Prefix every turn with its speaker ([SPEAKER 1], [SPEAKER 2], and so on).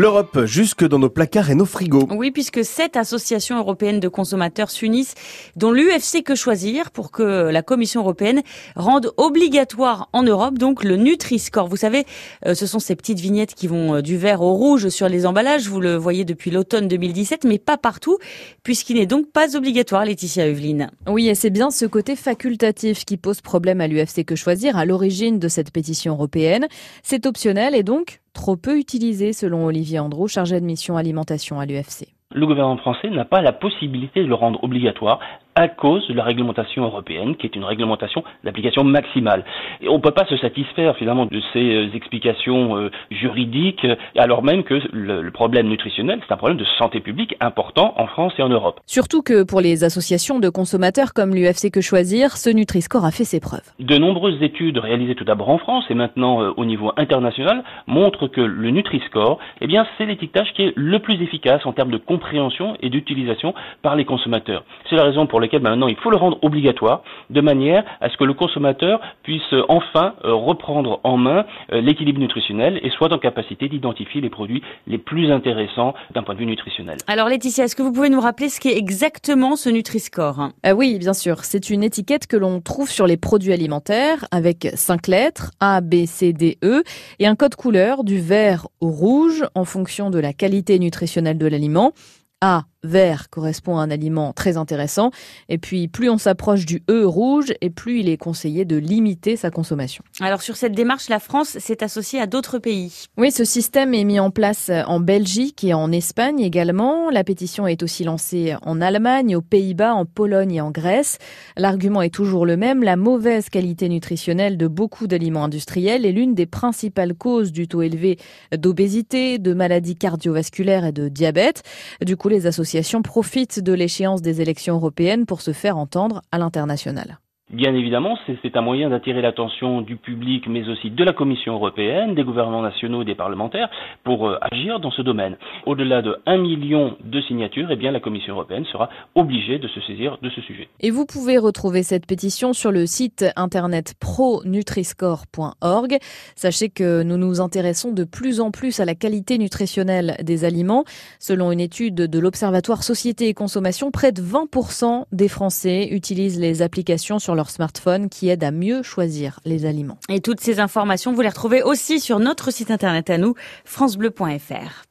[SPEAKER 1] L'Europe jusque dans nos placards et nos frigos.
[SPEAKER 2] Oui, puisque sept associations européennes de consommateurs s'unissent, dont l'UFC Que Choisir, pour que la Commission européenne rende obligatoire en Europe donc le Nutri-Score. Vous savez, euh, ce sont ces petites vignettes qui vont euh, du vert au rouge sur les emballages. Vous le voyez depuis l'automne 2017, mais pas partout, puisqu'il n'est donc pas obligatoire, Laetitia Eveline.
[SPEAKER 3] Oui, et c'est bien ce côté facultatif qui pose problème à l'UFC Que Choisir à l'origine de cette pétition européenne. C'est optionnel et donc trop peu utilisé selon Olivier Andrew, chargé de mission alimentation à l'UFC.
[SPEAKER 4] Le gouvernement français n'a pas la possibilité de le rendre obligatoire à cause de la réglementation européenne, qui est une réglementation d'application maximale. Et on ne peut pas se satisfaire finalement de ces euh, explications euh, juridiques, alors même que le, problème nutritionnel, c'est un problème de santé publique important en France et en Europe.
[SPEAKER 3] Surtout que pour les associations de consommateurs comme l'UFC Que Choisir, ce Nutri-Score a fait ses preuves.
[SPEAKER 4] De nombreuses études réalisées tout d'abord en France et maintenant euh, au niveau international montrent que le Nutri-Score, eh bien, c'est l'étiquetage qui est le plus efficace en termes de compréhension et d'utilisation par les consommateurs. C'est la raison pour laquelle ben, maintenant il faut le rendre obligatoire de manière à ce que le consommateur puisse euh, enfin euh, reprendre en main euh, l'équilibre nutritionnel et soit en capacité d'identifier les produits les plus intéressants d'un point de vue nutritionnel.
[SPEAKER 2] Alors Laetitia, est-ce que vous pouvez nous rappeler ce qu'est exactement ce Nutri-Score?
[SPEAKER 3] Oui, bien sûr. C'est une étiquette que l'on trouve sur les produits alimentaires avec cinq lettres A, B, C, D, E et un code couleur du vert au rouge en fonction de la qualité nutritionnelle de l'aliment. A, vert correspond à un aliment très intéressant. Et puis, plus on s'approche du E rouge, et plus il est conseillé de limiter sa consommation.
[SPEAKER 2] Alors, sur cette démarche, la France s'est associée à d'autres pays.
[SPEAKER 3] Oui, ce système est mis en place en Belgique et en Espagne également. La pétition est aussi lancée en Allemagne, aux Pays-Bas, en Pologne et en Grèce. L'argument est toujours le même. La mauvaise qualité nutritionnelle de beaucoup d'aliments industriels est l'une des principales causes du taux élevé d'obésité, de maladies cardiovasculaires et de diabète. Du coup, les associations l'association profite de l'échéance des élections européennes pour se faire entendre à l'international.
[SPEAKER 4] Bien évidemment, c'est un moyen d'attirer l'attention du public, mais aussi de la Commission européenne, des gouvernements nationaux et des parlementaires pour euh, agir dans ce domaine. Au-delà de 1 million de signatures, eh bien, la Commission européenne sera obligée de se saisir de ce sujet.
[SPEAKER 3] Et vous pouvez retrouver cette pétition sur le site internet pronutriscore.org. Sachez que nous nous intéressons de plus en plus à la qualité nutritionnelle des aliments. Selon une étude de l'Observatoire Société et Consommation, près de 20% des Français utilisent les applications sur leur smartphone qui aide à mieux choisir les aliments.
[SPEAKER 2] Et toutes ces informations, vous les retrouvez aussi sur notre site internet à nous, francebleu.fr.